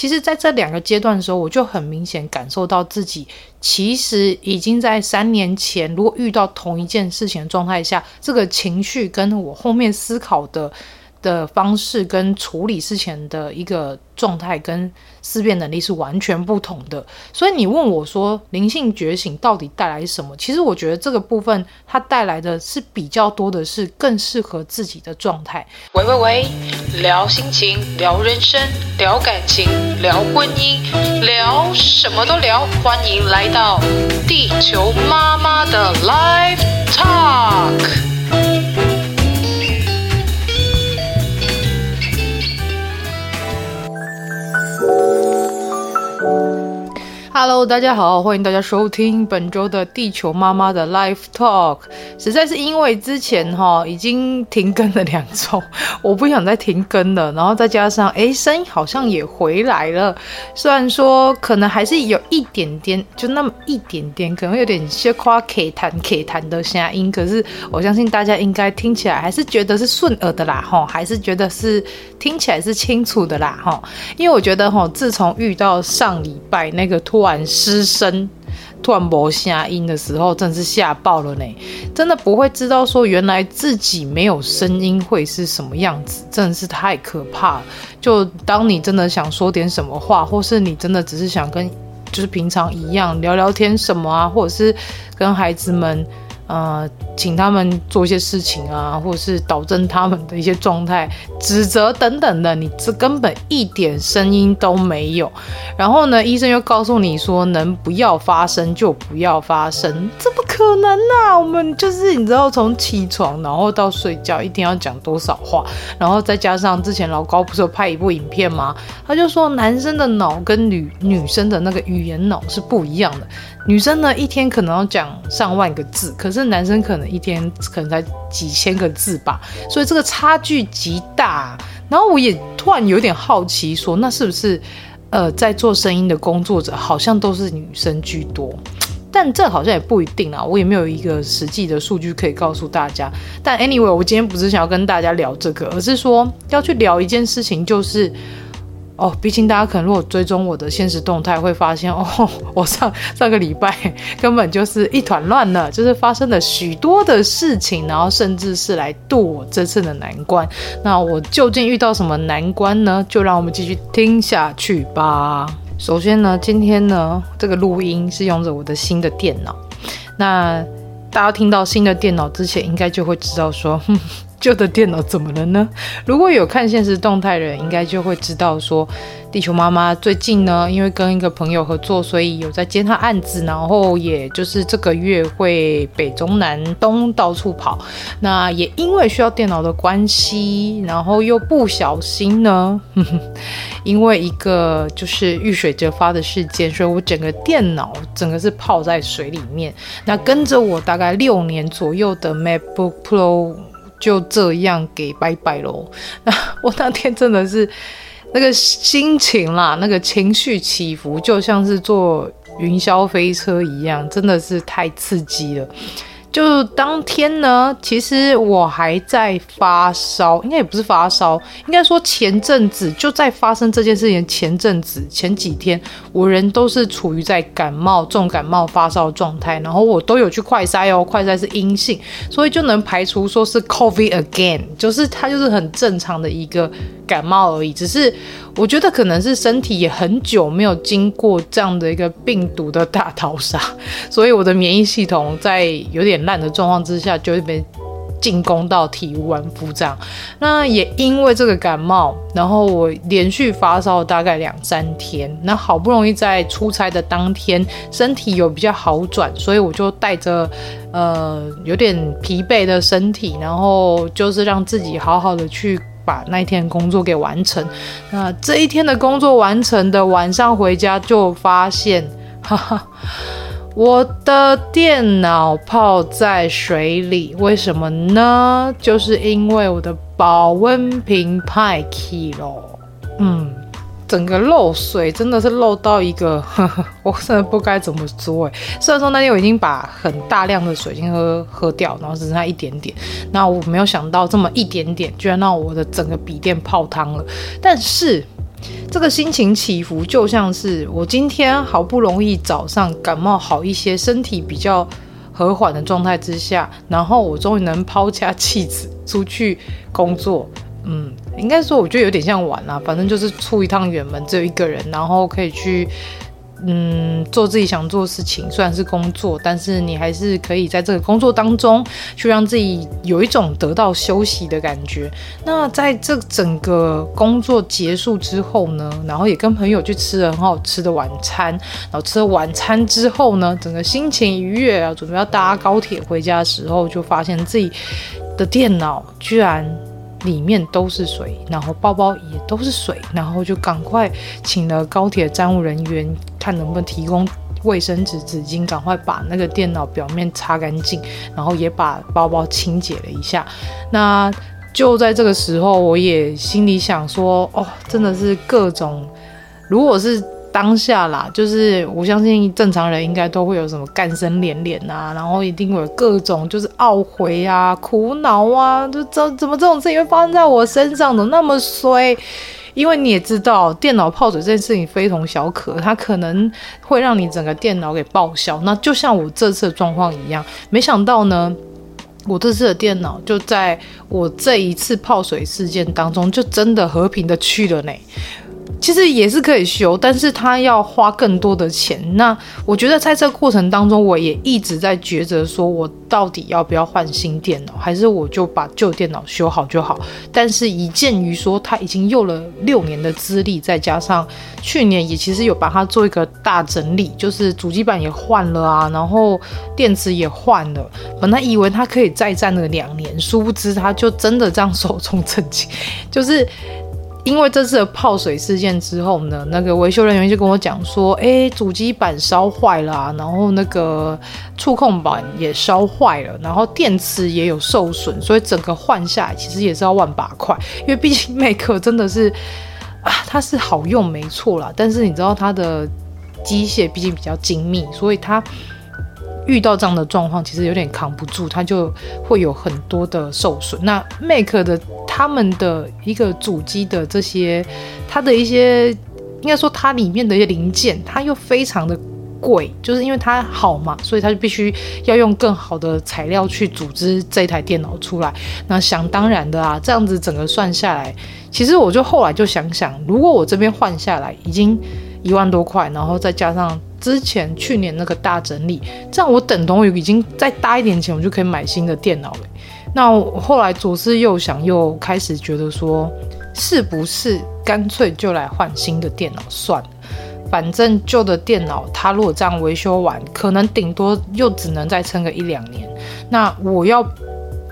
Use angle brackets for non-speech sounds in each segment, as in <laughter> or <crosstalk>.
其实，在这两个阶段的时候，我就很明显感受到自己其实已经在三年前，如果遇到同一件事情的状态下，这个情绪跟我后面思考的的方式跟处理事情的一个状态跟思辨能力是完全不同的，所以你问我说灵性觉醒到底带来什么？其实我觉得这个部分它带来的是比较多的是更适合自己的状态。喂喂喂，聊心情，聊人生，聊感情，聊婚姻，聊什么都聊，欢迎来到地球妈妈的 live Talk。大家好，欢迎大家收听本周的地球妈妈的 Life Talk。实在是因为之前哈已经停更了两周，我不想再停更了。然后再加上哎，声音好像也回来了，虽然说可能还是有一点点，就那么一点点，可能有点些夸 K 弹 K 弹的声音。可是我相信大家应该听起来还是觉得是顺耳的啦，哈，还是觉得是听起来是清楚的啦，哈。因为我觉得哈，自从遇到上礼拜那个突然失声。突然没声音的时候，真是吓爆了呢！真的不会知道说原来自己没有声音会是什么样子，真的是太可怕了。就当你真的想说点什么话，或是你真的只是想跟就是平常一样聊聊天什么啊，或者是跟孩子们。呃，请他们做一些事情啊，或者是导正他们的一些状态、指责等等的，你这根本一点声音都没有。然后呢，医生又告诉你说，能不要发生就不要发生。这可能、啊？我们就是你知道，从起床然后到睡觉，一天要讲多少话？然后再加上之前老高不是有拍一部影片吗？他就说，男生的脑跟女女生的那个语言脑是不一样的。女生呢，一天可能要讲上万个字，可是男生可能一天可能才几千个字吧，所以这个差距极大。然后我也突然有点好奇说，说那是不是呃，在做声音的工作者好像都是女生居多？但这好像也不一定啊，我也没有一个实际的数据可以告诉大家。但 anyway，我今天不是想要跟大家聊这个，而是说要去聊一件事情，就是。哦，毕竟大家可能如果追踪我的现实动态，会发现 <laughs> 哦，我上上个礼拜根本就是一团乱了，就是发生了许多的事情，然后甚至是来渡我这次的难关。那我究竟遇到什么难关呢？就让我们继续听下去吧。首先呢，今天呢，这个录音是用着我的新的电脑。那大家听到新的电脑之前，应该就会知道说，哼。旧的电脑怎么了呢？如果有看现实动态的人，应该就会知道说，地球妈妈最近呢，因为跟一个朋友合作，所以有在接他案子，然后也就是这个月会北中南东到处跑。那也因为需要电脑的关系，然后又不小心呢，呵呵，因为一个就是遇水则发的事件，所以我整个电脑整个是泡在水里面。那跟着我大概六年左右的 MacBook Pro。就这样给拜拜喽。<laughs> 那我那天真的是那个心情啦，那个情绪起伏，就像是坐云霄飞车一样，真的是太刺激了。就当天呢，其实我还在发烧，应该也不是发烧，应该说前阵子就在发生这件事情。前阵子前几天，我人都是处于在感冒、重感冒、发烧的状态，然后我都有去快筛哦，快筛是阴性，所以就能排除说是 COVID again，就是它就是很正常的一个感冒而已，只是。我觉得可能是身体也很久没有经过这样的一个病毒的大逃杀，所以我的免疫系统在有点烂的状况之下，就会被进攻到体无完肤这样。那也因为这个感冒，然后我连续发烧大概两三天。那好不容易在出差的当天，身体有比较好转，所以我就带着呃有点疲惫的身体，然后就是让自己好好的去把那一天工作给完成。那这一天的工作完成的晚上回家就发现，哈哈。我的电脑泡在水里，为什么呢？就是因为我的保温瓶派气了。嗯，整个漏水真的是漏到一个，呵呵，我真的不该怎么说哎。虽然说那天我已经把很大量的水先喝喝掉，然后只剩下一点点，那我没有想到这么一点点，居然让我的整个笔电泡汤了。但是。这个心情起伏就像是我今天好不容易早上感冒好一些，身体比较和缓的状态之下，然后我终于能抛家弃子出去工作。嗯，应该说我觉得有点像玩啦，反正就是出一趟远门，只有一个人，然后可以去。嗯，做自己想做的事情，虽然是工作，但是你还是可以在这个工作当中去让自己有一种得到休息的感觉。那在这整个工作结束之后呢，然后也跟朋友去吃了很好吃的晚餐，然后吃了晚餐之后呢，整个心情愉悦啊，准备要搭高铁回家的时候，就发现自己的电脑居然。里面都是水，然后包包也都是水，然后就赶快请了高铁站务人员，看能不能提供卫生纸、纸巾，赶快把那个电脑表面擦干净，然后也把包包清洁了一下。那就在这个时候，我也心里想说，哦，真的是各种，如果是。当下啦，就是我相信正常人应该都会有什么干声连连啊，然后一定会有各种就是懊悔啊、苦恼啊，就怎怎么这种事情会发生在我身上，怎么那么衰？因为你也知道，电脑泡水这件事情非同小可，它可能会让你整个电脑给报销。那就像我这次的状况一样，没想到呢，我这次的电脑就在我这一次泡水事件当中，就真的和平的去了呢。其实也是可以修，但是他要花更多的钱。那我觉得在这过程当中，我也一直在抉择，说我到底要不要换新电脑，还是我就把旧电脑修好就好。但是以鉴于说他已经用了六年的资历，再加上去年也其实有把它做一个大整理，就是主机板也换了啊，然后电池也换了。本来以为他可以再战了两年，殊不知他就真的这样寿终正寝，就是。<laughs> 因为这次的泡水事件之后呢，那个维修人员就跟我讲说，哎，主机板烧坏了，然后那个触控板也烧坏了，然后电池也有受损，所以整个换下来其实也是要万把块。因为毕竟 Mac 真的是啊，它是好用没错啦，但是你知道它的机械毕竟比较精密，所以它。遇到这样的状况，其实有点扛不住，它就会有很多的受损。那 Mac 的他们的一个主机的这些，它的一些应该说它里面的一些零件，它又非常的贵，就是因为它好嘛，所以它就必须要用更好的材料去组织这台电脑出来。那想当然的啊，这样子整个算下来，其实我就后来就想想，如果我这边换下来已经一万多块，然后再加上。之前去年那个大整理，这样我等同于已经再搭一点钱，我就可以买新的电脑了。那后来左思右想，又开始觉得说，是不是干脆就来换新的电脑算了？反正旧的电脑它如果这样维修完，可能顶多又只能再撑个一两年。那我要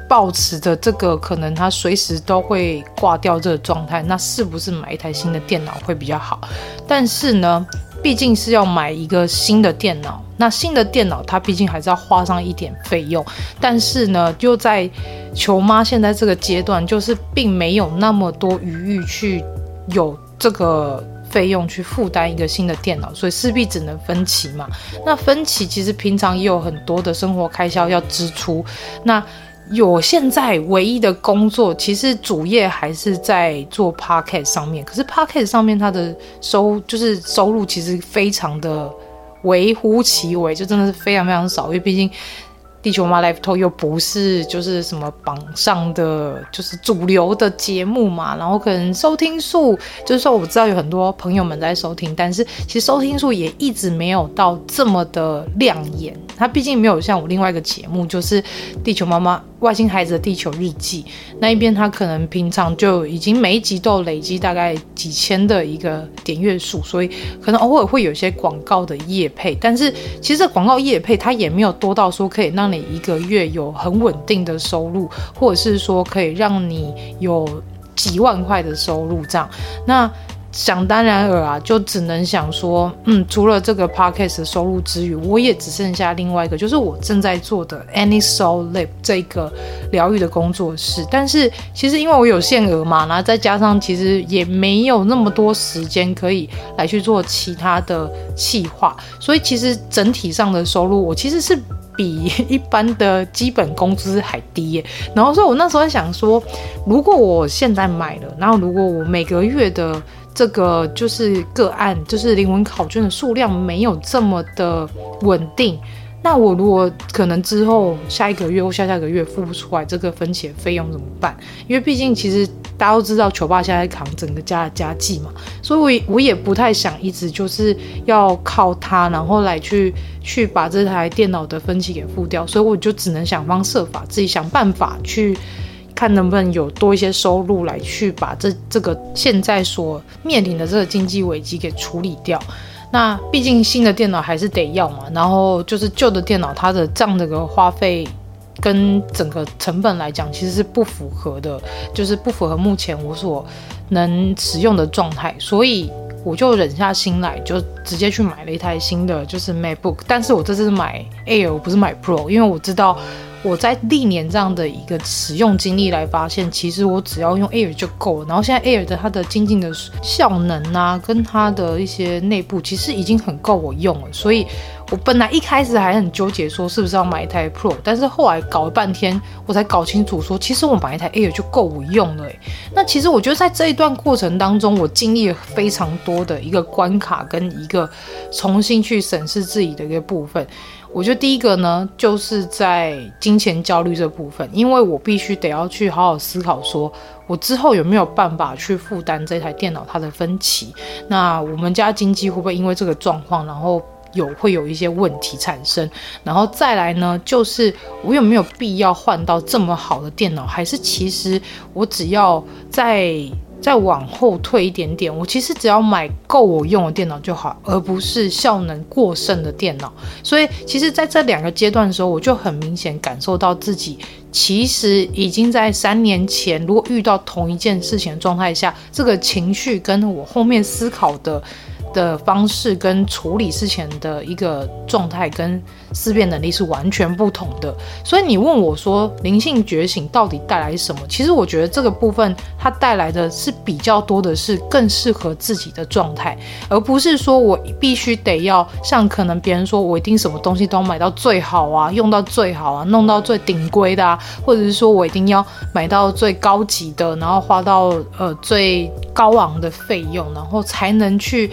抱持着这个可能它随时都会挂掉这个状态，那是不是买一台新的电脑会比较好？但是呢，毕竟是要买一个新的电脑，那新的电脑它毕竟还是要花上一点费用。但是呢，就在球妈现在这个阶段，就是并没有那么多余裕去有这个费用去负担一个新的电脑，所以势必只能分期嘛。那分期其实平常也有很多的生活开销要支出，那。有现在唯一的工作，其实主业还是在做 Podcast 上面。可是 Podcast 上面它的收就是收入其实非常的微乎其微，就真的是非常非常少。因为毕竟地球妈 Live Talk 又不是就是什么榜上的就是主流的节目嘛，然后可能收听数就是说我知道有很多朋友们在收听，但是其实收听数也一直没有到这么的亮眼。它毕竟没有像我另外一个节目，就是《地球妈妈外星孩子的地球日记》那一边，它可能平常就已经每一集都累积大概几千的一个点阅数，所以可能偶尔会有一些广告的业配，但是其实广告业配它也没有多到说可以让你一个月有很稳定的收入，或者是说可以让你有几万块的收入这样，那。想当然尔啊，就只能想说，嗯，除了这个 podcast 的收入之余，我也只剩下另外一个，就是我正在做的 Any Soul Lab 这个疗愈的工作室。但是其实因为我有限额嘛，然后再加上其实也没有那么多时间可以来去做其他的企划，所以其实整体上的收入我其实是比一般的基本工资还低耶。然后所以我那时候想说，如果我现在买了，然后如果我每个月的这个就是个案，就是灵魂考卷的数量没有这么的稳定。那我如果可能之后下一个月或下下个月付不出来这个分期费用怎么办？因为毕竟其实大家都知道，球爸现在扛整个家的家计嘛，所以我也我也不太想一直就是要靠他，然后来去去把这台电脑的分期给付掉。所以我就只能想方设法，自己想办法去。看能不能有多一些收入来去把这这个现在所面临的这个经济危机给处理掉。那毕竟新的电脑还是得要嘛，然后就是旧的电脑它的这样的个花费跟整个成本来讲其实是不符合的，就是不符合目前我所能使用的状态，所以我就忍下心来，就直接去买了一台新的就是 MacBook，但是我这次买 Air，不是买 Pro，因为我知道。我在历年这样的一个使用经历来发现，其实我只要用 Air 就够了。然后现在 Air 的它的精进的效能啊，跟它的一些内部，其实已经很够我用了。所以我本来一开始还很纠结，说是不是要买一台 Pro，但是后来搞了半天，我才搞清楚说，其实我买一台 Air 就够我用了。那其实我觉得在这一段过程当中，我经历了非常多的一个关卡，跟一个重新去审视自己的一个部分。我觉得第一个呢，就是在金钱焦虑这部分，因为我必须得要去好好思考，说我之后有没有办法去负担这台电脑它的分期。那我们家经济会不会因为这个状况，然后有会有一些问题产生？然后再来呢，就是我有没有必要换到这么好的电脑，还是其实我只要在。再往后退一点点，我其实只要买够我用的电脑就好，而不是效能过剩的电脑。所以，其实在这两个阶段的时候，我就很明显感受到自己其实已经在三年前，如果遇到同一件事情的状态下，这个情绪跟我后面思考的。的方式跟处理事情的一个状态跟思辨能力是完全不同的，所以你问我说灵性觉醒到底带来什么？其实我觉得这个部分它带来的是比较多的是更适合自己的状态，而不是说我必须得要像可能别人说我一定什么东西都要买到最好啊，用到最好啊，弄到最顶规的啊，或者是说我一定要买到最高级的，然后花到呃最高昂的费用，然后才能去。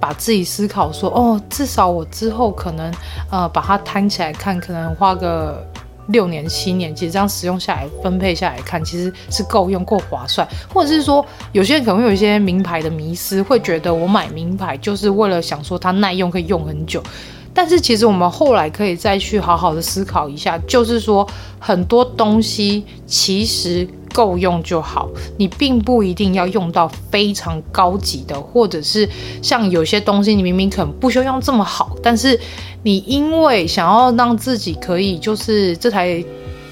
把自己思考说，哦，至少我之后可能，呃，把它摊起来看，可能花个六年七年，其实这样使用下来，分配下来看，其实是够用、够划算。或者是说，有些人可能会有一些名牌的迷思，会觉得我买名牌就是为了想说它耐用，可以用很久。但是其实我们后来可以再去好好的思考一下，就是说很多东西其实。够用就好，你并不一定要用到非常高级的，或者是像有些东西，你明明可能不需要用这么好，但是你因为想要让自己可以，就是这台。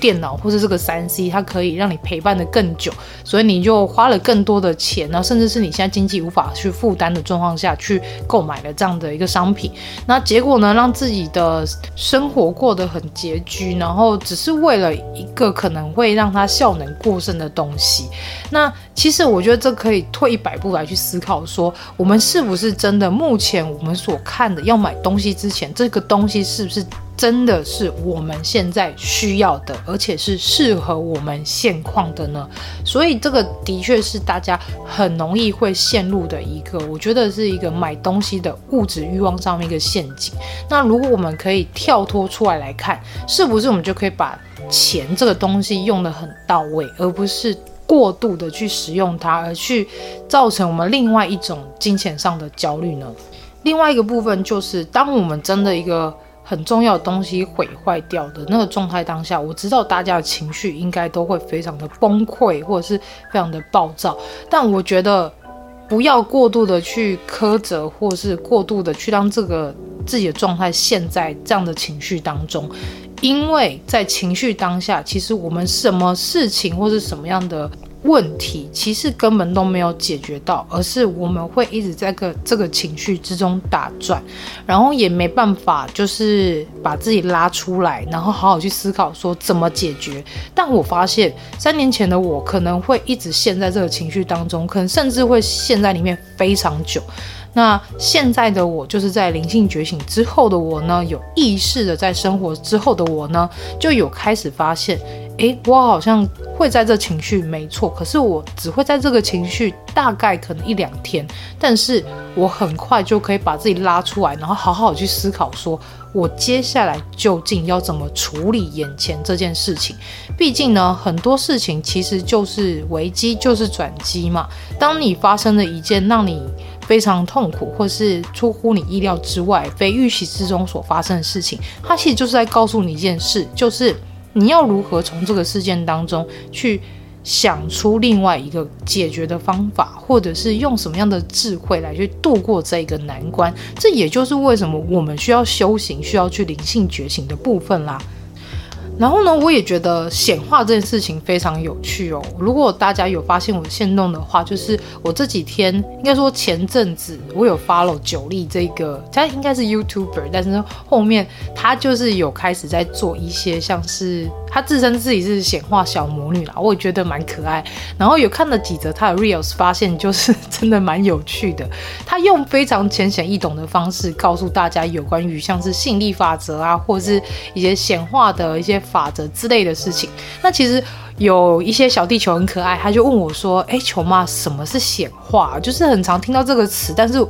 电脑或者这个三 C，它可以让你陪伴得更久，所以你就花了更多的钱，然后甚至是你现在经济无法去负担的状况下去购买了这样的一个商品，那结果呢，让自己的生活过得很拮据，然后只是为了一个可能会让它效能过剩的东西。那其实我觉得这可以退一百步来去思考，说我们是不是真的目前我们所看的要买东西之前，这个东西是不是？真的是我们现在需要的，而且是适合我们现况的呢？所以这个的确是大家很容易会陷入的一个，我觉得是一个买东西的物质欲望上面一个陷阱。那如果我们可以跳脱出来来看，是不是我们就可以把钱这个东西用得很到位，而不是过度的去使用它，而去造成我们另外一种金钱上的焦虑呢？另外一个部分就是，当我们真的一个。很重要的东西毁坏掉的那个状态当下，我知道大家的情绪应该都会非常的崩溃，或者是非常的暴躁。但我觉得不要过度的去苛责，或是过度的去让这个自己的状态陷在这样的情绪当中，因为在情绪当下，其实我们什么事情或是什么样的。问题其实根本都没有解决到，而是我们会一直在个这个情绪之中打转，然后也没办法就是把自己拉出来，然后好好去思考说怎么解决。但我发现三年前的我可能会一直陷在这个情绪当中，可能甚至会陷在里面非常久。那现在的我，就是在灵性觉醒之后的我呢，有意识的在生活之后的我呢，就有开始发现。诶，我好像会在这情绪没错，可是我只会在这个情绪大概可能一两天，但是我很快就可以把自己拉出来，然后好好去思考，说我接下来究竟要怎么处理眼前这件事情。毕竟呢，很多事情其实就是危机，就是转机嘛。当你发生了一件让你非常痛苦，或是出乎你意料之外、非预期之中所发生的事情，它其实就是在告诉你一件事，就是。你要如何从这个事件当中去想出另外一个解决的方法，或者是用什么样的智慧来去度过这个难关？这也就是为什么我们需要修行、需要去灵性觉醒的部分啦。然后呢，我也觉得显化这件事情非常有趣哦。如果大家有发现我的限动的话，就是我这几天应该说前阵子我有 follow 九力这个，他应该是 YouTuber，但是后面他就是有开始在做一些像是。她自称自己是显化小魔女啦，我也觉得蛮可爱。然后有看了几则她的 reels，发现就是真的蛮有趣的。她用非常浅显易懂的方式告诉大家有关于像是吸引力法则啊，或是一些显化的一些法则之类的事情。那其实有一些小地球很可爱，他就问我说：“哎，球妈，什么是显化？就是很常听到这个词，但是。”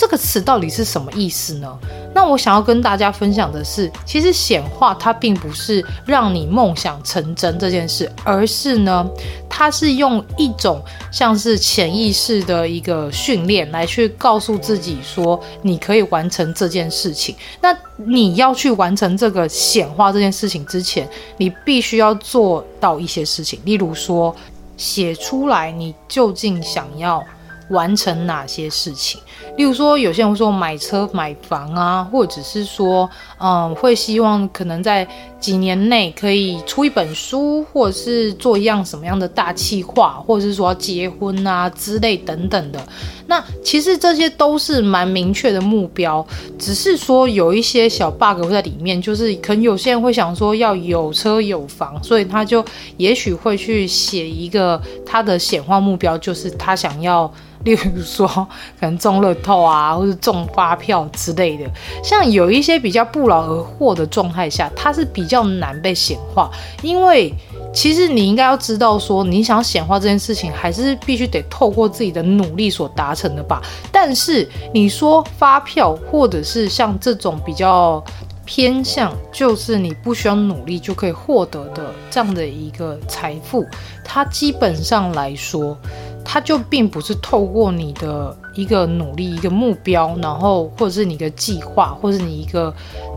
这个词到底是什么意思呢？那我想要跟大家分享的是，其实显化它并不是让你梦想成真这件事，而是呢，它是用一种像是潜意识的一个训练来去告诉自己说，你可以完成这件事情。那你要去完成这个显化这件事情之前，你必须要做到一些事情，例如说，写出来你究竟想要完成哪些事情？例如说，有些人会说买车买房啊，或者是说，嗯，会希望可能在几年内可以出一本书，或者是做一样什么样的大企划，或者是说要结婚啊之类等等的。那其实这些都是蛮明确的目标，只是说有一些小 bug 会在里面，就是可能有些人会想说要有车有房，所以他就也许会去写一个他的显化目标，就是他想要。例如说，<laughs> 可能中乐透啊，或是中发票之类的，像有一些比较不劳而获的状态下，它是比较难被显化。因为其实你应该要知道，说你想显化这件事情，还是必须得透过自己的努力所达成的吧。但是你说发票，或者是像这种比较偏向，就是你不需要努力就可以获得的这样的一个财富，它基本上来说。它就并不是透过你的一个努力、一个目标，然后或者是你的计划，或者是你一个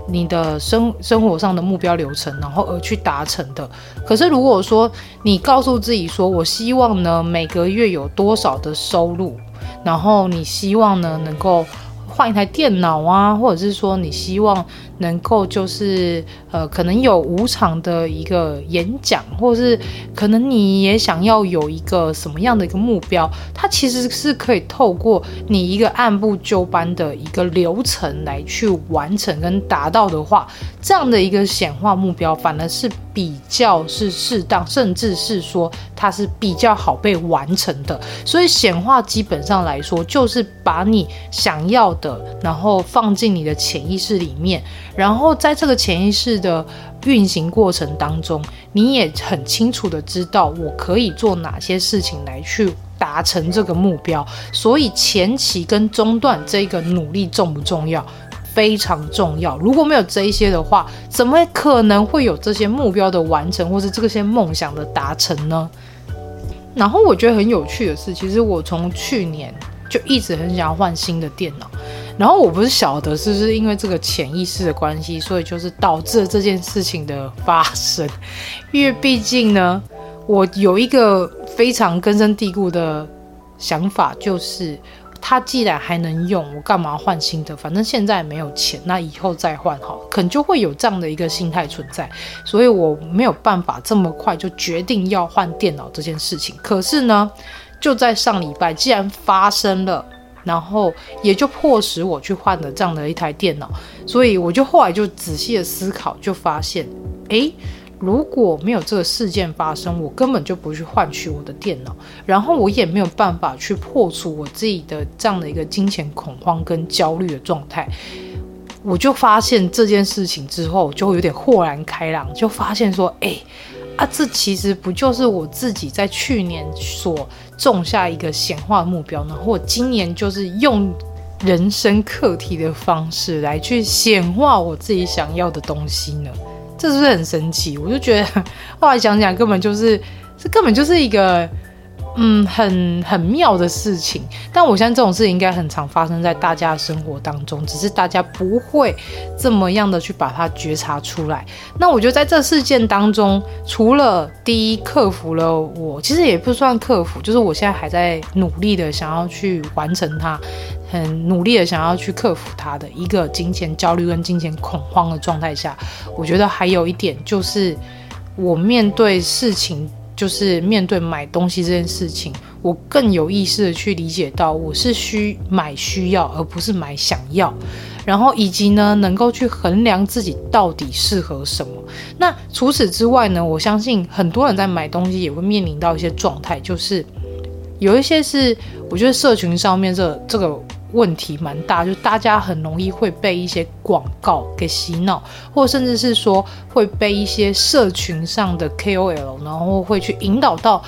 你的生生活上的目标流程，然后而去达成的。可是如果说你告诉自己说，我希望呢每个月有多少的收入，然后你希望呢能够。换一台电脑啊，或者是说你希望能够就是呃，可能有五场的一个演讲，或是可能你也想要有一个什么样的一个目标，它其实是可以透过你一个按部就班的一个流程来去完成跟达到的话，这样的一个显化目标反而是比较是适当，甚至是说它是比较好被完成的。所以显化基本上来说，就是把你想要的，然后放进你的潜意识里面，然后在这个潜意识的运行过程当中，你也很清楚的知道我可以做哪些事情来去达成这个目标。所以前期跟中段这个努力重不重要？非常重要。如果没有这一些的话，怎么可能会有这些目标的完成，或是这些梦想的达成呢？然后我觉得很有趣的是，其实我从去年。就一直很想要换新的电脑，然后我不是晓得是不是因为这个潜意识的关系，所以就是导致了这件事情的发生。因为毕竟呢，我有一个非常根深蒂固的想法，就是。它既然还能用，我干嘛换新的？反正现在没有钱，那以后再换好，可能就会有这样的一个心态存在，所以我没有办法这么快就决定要换电脑这件事情。可是呢，就在上礼拜，既然发生了，然后也就迫使我去换了这样的一台电脑，所以我就后来就仔细的思考，就发现，诶。如果没有这个事件发生，我根本就不去换取我的电脑，然后我也没有办法去破除我自己的这样的一个金钱恐慌跟焦虑的状态。我就发现这件事情之后，就有点豁然开朗，就发现说，哎，啊，这其实不就是我自己在去年所种下一个显化目标呢？或今年就是用人生课题的方式来去显化我自己想要的东西呢？这是不是很神奇？我就觉得 <laughs> 后来想想，根本就是这根本就是一个嗯很很妙的事情。但我相信这种事情应该很常发生在大家的生活当中，只是大家不会这么样的去把它觉察出来。那我觉得在这事件当中，除了第一克服了我，其实也不算克服，就是我现在还在努力的想要去完成它。很努力的想要去克服它的一个金钱焦虑跟金钱恐慌的状态下，我觉得还有一点就是，我面对事情，就是面对买东西这件事情，我更有意识的去理解到，我是需买需要，而不是买想要。然后以及呢，能够去衡量自己到底适合什么。那除此之外呢，我相信很多人在买东西也会面临到一些状态，就是有一些是我觉得社群上面这这个。问题蛮大，就大家很容易会被一些广告给洗脑，或甚至是说会被一些社群上的 KOL，然后会去引导到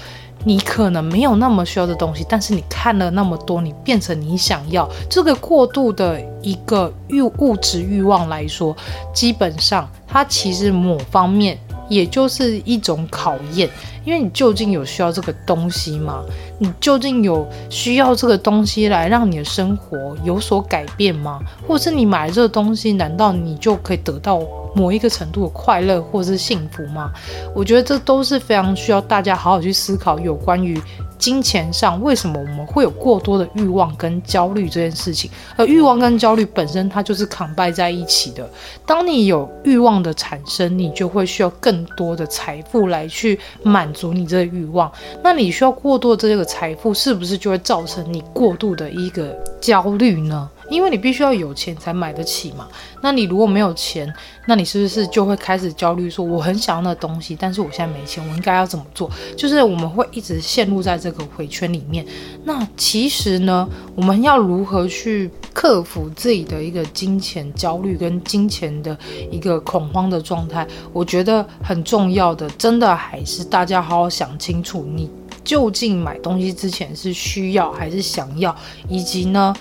你可能没有那么需要的东西，但是你看了那么多，你变成你想要这个过度的一个欲物质欲望来说，基本上它其实某方面也就是一种考验。因为你究竟有需要这个东西吗？你究竟有需要这个东西来让你的生活有所改变吗？或是你买了这个东西，难道你就可以得到某一个程度的快乐或是幸福吗？我觉得这都是非常需要大家好好去思考有关于。金钱上，为什么我们会有过多的欲望跟焦虑这件事情？而欲望跟焦虑本身，它就是 combine 在一起的。当你有欲望的产生，你就会需要更多的财富来去满足你这个欲望。那你需要过多的这个财富，是不是就会造成你过度的一个焦虑呢？因为你必须要有钱才买得起嘛。那你如果没有钱，那你是不是就会开始焦虑，说我很想要那东西，但是我现在没钱，我应该要怎么做？就是我们会一直陷入在这个回圈里面。那其实呢，我们要如何去克服自己的一个金钱焦虑跟金钱的一个恐慌的状态？我觉得很重要的，真的还是大家好好想清楚，你究竟买东西之前是需要还是想要，以及呢，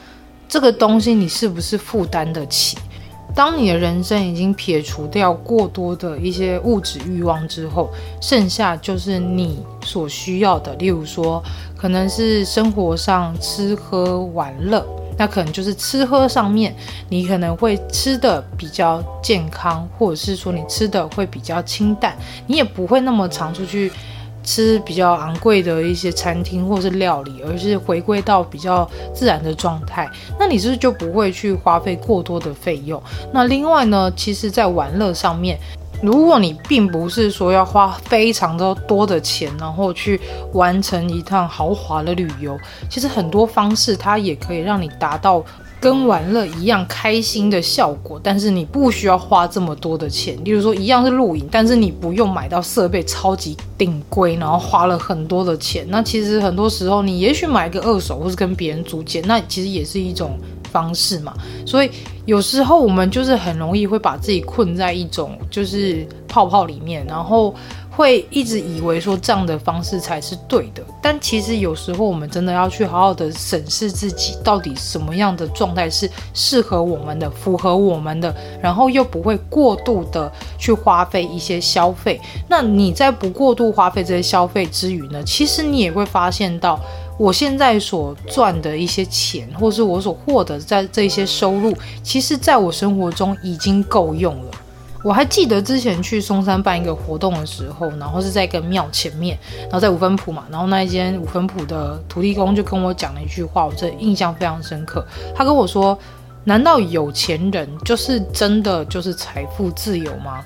这个东西你是不是负担得起？当你的人生已经撇除掉过多的一些物质欲望之后，剩下就是你所需要的，例如说，可能是生活上吃喝玩乐，那可能就是吃喝上面，你可能会吃的比较健康，或者是说你吃的会比较清淡，你也不会那么常出去。吃比较昂贵的一些餐厅或是料理，而是回归到比较自然的状态，那你是不是就不会去花费过多的费用？那另外呢，其实，在玩乐上面，如果你并不是说要花非常的多的钱，然后去完成一趟豪华的旅游，其实很多方式它也可以让你达到。跟玩乐一样开心的效果，但是你不需要花这么多的钱。例如说，一样是露营，但是你不用买到设备超级顶规，然后花了很多的钱。那其实很多时候，你也许买个二手，或是跟别人租借，那其实也是一种方式嘛。所以有时候我们就是很容易会把自己困在一种就是泡泡里面，然后。会一直以为说这样的方式才是对的，但其实有时候我们真的要去好好的审视自己，到底什么样的状态是适合我们的、符合我们的，然后又不会过度的去花费一些消费。那你在不过度花费这些消费之余呢，其实你也会发现到，我现在所赚的一些钱，或是我所获得在这些收入，其实在我生活中已经够用了。我还记得之前去松山办一个活动的时候，然后是在一个庙前面，然后在五分埔嘛，然后那一间五分埔的土地公就跟我讲了一句话，我这印象非常深刻。他跟我说：“难道有钱人就是真的就是财富自由吗？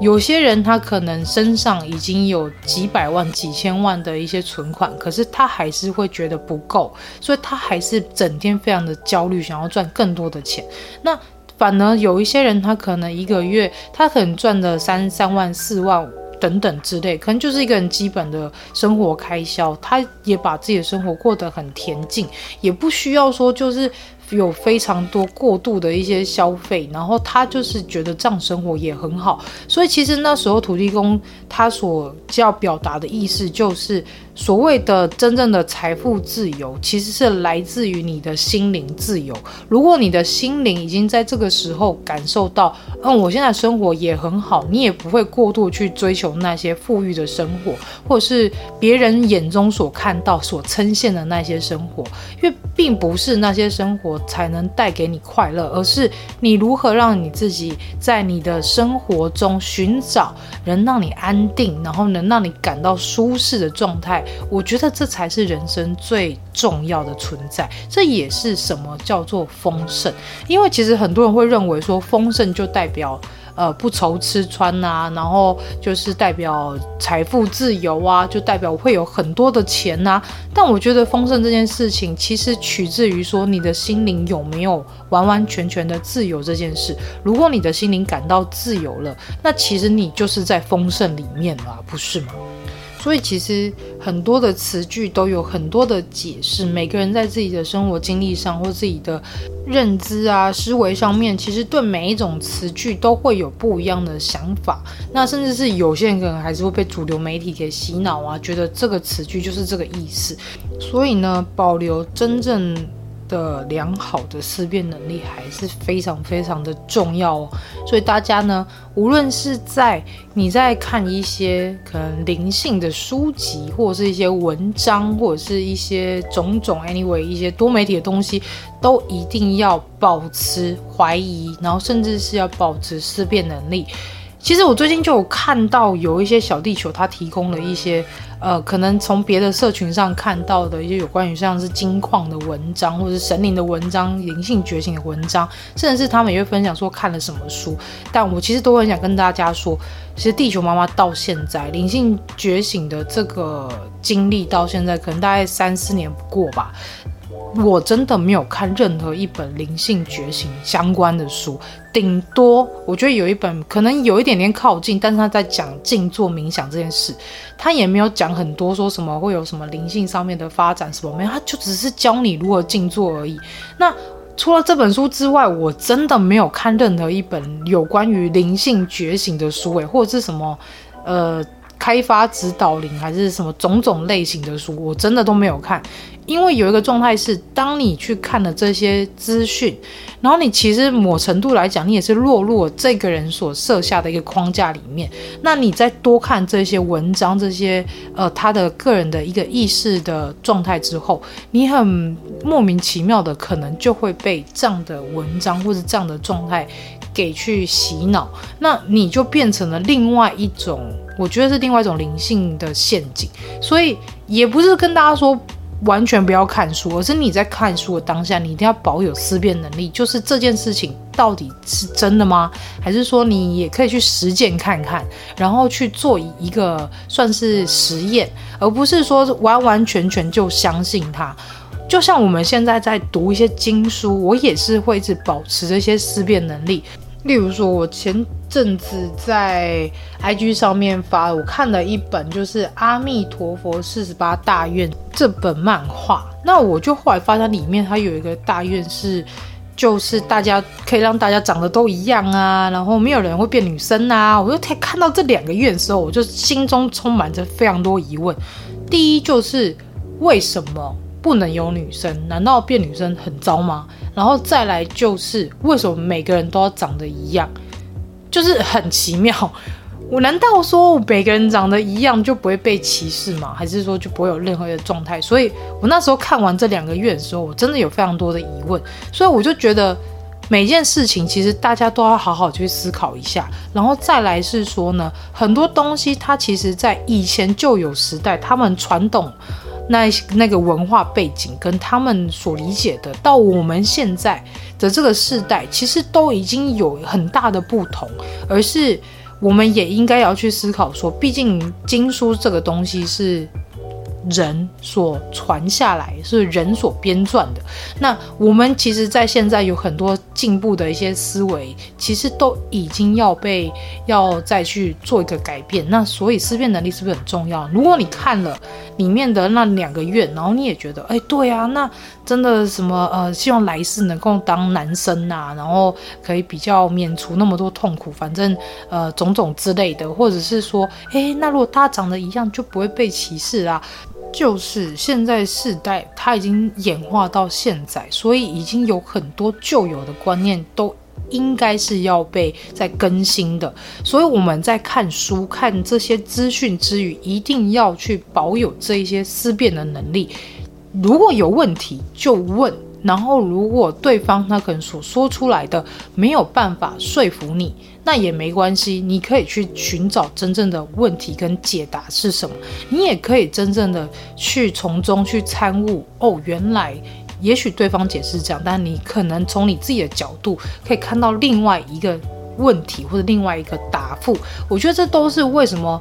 有些人他可能身上已经有几百万、几千万的一些存款，可是他还是会觉得不够，所以他还是整天非常的焦虑，想要赚更多的钱。那。”反而有一些人，他可能一个月，他可能赚的三三万、四万等等之类，可能就是一个很基本的生活开销，他也把自己的生活过得很恬静，也不需要说就是。有非常多过度的一些消费，然后他就是觉得这样生活也很好，所以其实那时候土地公他所要表达的意思就是，所谓的真正的财富自由，其实是来自于你的心灵自由。如果你的心灵已经在这个时候感受到，嗯，我现在生活也很好，你也不会过度去追求那些富裕的生活，或者是别人眼中所看到、所呈现的那些生活，因为并不是那些生活。才能带给你快乐，而是你如何让你自己在你的生活中寻找能让你安定，然后能让你感到舒适的状态。我觉得这才是人生最重要的存在。这也是什么叫做丰盛，因为其实很多人会认为说丰盛就代表。呃，不愁吃穿、啊，然后就是代表财富自由啊，就代表会有很多的钱呐、啊。但我觉得丰盛这件事情，其实取自于说你的心灵有没有完完全全的自由这件事。如果你的心灵感到自由了，那其实你就是在丰盛里面了，不是吗？所以其实很多的词句都有很多的解释，每个人在自己的生活经历上或自己的认知啊、思维上面，其实对每一种词句都会有不一样的想法。那甚至是有些人可能还是会被主流媒体给洗脑啊，觉得这个词句就是这个意思。所以呢，保留真正。的良好的思辨能力还是非常非常的重要哦，所以大家呢，无论是在你在看一些可能灵性的书籍，或者是一些文章，或者是一些种种，anyway，一些多媒体的东西，都一定要保持怀疑，然后甚至是要保持思辨能力。其实我最近就有看到有一些小地球，它提供了一些，呃，可能从别的社群上看到的一些有关于像是金矿的文章，或者是神灵的文章、灵性觉醒的文章，甚至是他们也会分享说看了什么书。但我其实都很想跟大家说，其实地球妈妈到现在灵性觉醒的这个经历到现在，可能大概三四年不过吧。我真的没有看任何一本灵性觉醒相关的书，顶多我觉得有一本可能有一点点靠近，但是他在讲静坐冥想这件事，他也没有讲很多说什么会有什么灵性上面的发展什么没有，他就只是教你如何静坐而已。那除了这本书之外，我真的没有看任何一本有关于灵性觉醒的书，诶，或者是什么，呃。开发指导灵还是什么种种类型的书，我真的都没有看，因为有一个状态是，当你去看了这些资讯，然后你其实某程度来讲，你也是落入了这个人所设下的一个框架里面。那你再多看这些文章，这些呃他的个人的一个意识的状态之后，你很莫名其妙的可能就会被这样的文章或者这样的状态给去洗脑，那你就变成了另外一种。我觉得是另外一种灵性的陷阱，所以也不是跟大家说完全不要看书，而是你在看书的当下，你一定要保有思辨能力。就是这件事情到底是真的吗？还是说你也可以去实践看看，然后去做一个算是实验，而不是说完完全全就相信它。就像我们现在在读一些经书，我也是会一直保持这些思辨能力。例如说，我前阵子在 IG 上面发，我看了一本就是《阿弥陀佛四十八大愿》这本漫画。那我就后来发现里面它有一个大愿是，就是大家可以让大家长得都一样啊，然后没有人会变女生啊。我就看到这两个愿的时候，我就心中充满着非常多疑问。第一就是为什么？不能有女生？难道变女生很糟吗？然后再来就是为什么每个人都要长得一样？就是很奇妙。我难道说每个人长得一样就不会被歧视吗？还是说就不会有任何的状态？所以我那时候看完这两个月的时候，我真的有非常多的疑问，所以我就觉得每件事情其实大家都要好好去思考一下，然后再来是说呢，很多东西它其实在以前旧有时代，他们传统那那个文化背景跟他们所理解的，到我们现在的这个世代，其实都已经有很大的不同，而是。我们也应该要去思考说，毕竟经书这个东西是人所传下来，是人所编撰的。那我们其实，在现在有很多进步的一些思维，其实都已经要被要再去做一个改变。那所以思辨能力是不是很重要？如果你看了里面的那两个月，然后你也觉得，哎，对啊，那真的什么呃，希望来世能够当男生啊，然后可以比较免除那么多痛苦，反正呃种种之类的，或者是说，哎，那如果大家长得一样，就不会被歧视啊。就是现在世代，它已经演化到现在，所以已经有很多旧有的观念都应该是要被在更新的。所以我们在看书、看这些资讯之余，一定要去保有这一些思辨的能力。如果有问题就问，然后如果对方他可能所说出来的没有办法说服你。那也没关系，你可以去寻找真正的问题跟解答是什么。你也可以真正的去从中去参悟。哦，原来也许对方解释这样，但你可能从你自己的角度可以看到另外一个问题或者另外一个答复。我觉得这都是为什么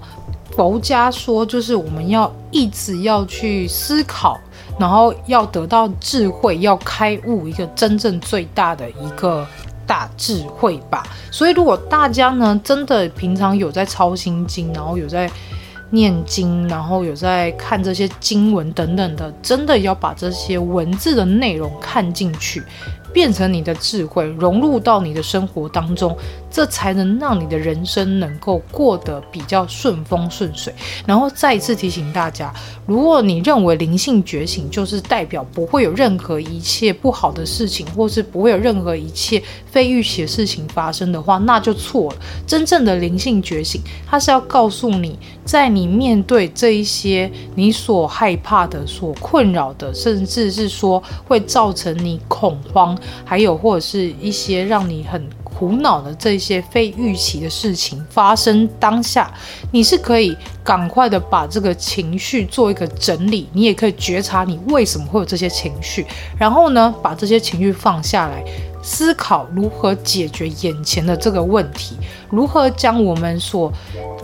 佛家说，就是我们要一直要去思考，然后要得到智慧，要开悟一个真正最大的一个。大智慧吧，所以如果大家呢，真的平常有在抄心经，然后有在念经，然后有在看这些经文等等的，真的要把这些文字的内容看进去。变成你的智慧，融入到你的生活当中，这才能让你的人生能够过得比较顺风顺水。然后再一次提醒大家，如果你认为灵性觉醒就是代表不会有任何一切不好的事情，或是不会有任何一切非预期的事情发生的话，那就错了。真正的灵性觉醒，它是要告诉你，在你面对这一些你所害怕的、所困扰的，甚至是说会造成你恐慌。还有或者是一些让你很苦恼的这些非预期的事情发生当下，你是可以赶快的把这个情绪做一个整理，你也可以觉察你为什么会有这些情绪，然后呢，把这些情绪放下来，思考如何解决眼前的这个问题，如何将我们所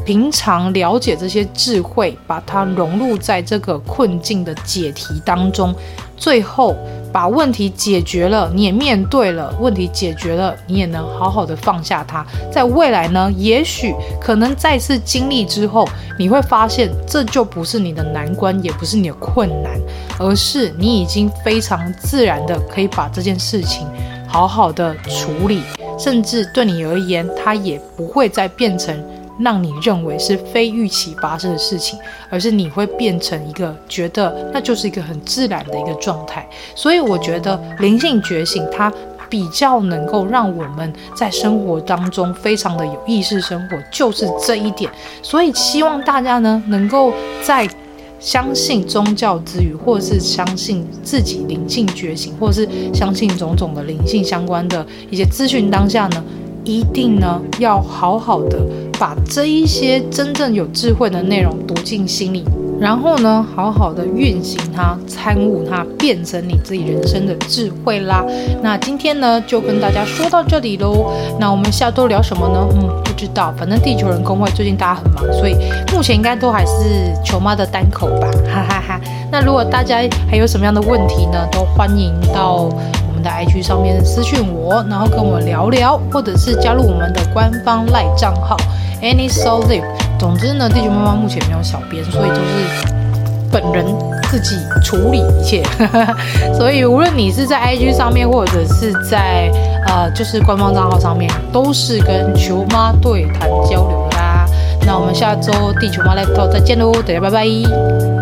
平常了解这些智慧，把它融入在这个困境的解题当中，最后。把问题解决了，你也面对了问题，解决了，你也能好好的放下它。在未来呢，也许可能再次经历之后，你会发现这就不是你的难关，也不是你的困难，而是你已经非常自然的可以把这件事情好好的处理，甚至对你而言，它也不会再变成。让你认为是非预期发生的事情，而是你会变成一个觉得那就是一个很自然的一个状态。所以我觉得灵性觉醒它比较能够让我们在生活当中非常的有意识生活，就是这一点。所以希望大家呢能够在相信宗教之余，或是相信自己灵性觉醒，或是相信种种的灵性相关的一些资讯当下呢，一定呢要好好的。把这一些真正有智慧的内容读进心里，然后呢，好好的运行它，参悟它，变成你自己人生的智慧啦。那今天呢，就跟大家说到这里喽。那我们下周聊什么呢？嗯，不知道。反正地球人公会最近大家很忙，所以目前应该都还是球妈的单口吧，哈哈哈。那如果大家还有什么样的问题呢，都欢迎到。我们的 IG 上面私讯我，然后跟我聊聊，或者是加入我们的官方赖账号 Any Soul Live。总之呢，地球妈妈目前没有小编，所以就是本人自己处理一切。<laughs> 所以无论你是在 IG 上面，或者是在呃就是官方账号上面，都是跟球妈对谈交流的啦。那我们下周地球妈 Live Talk 再见喽，大家拜拜。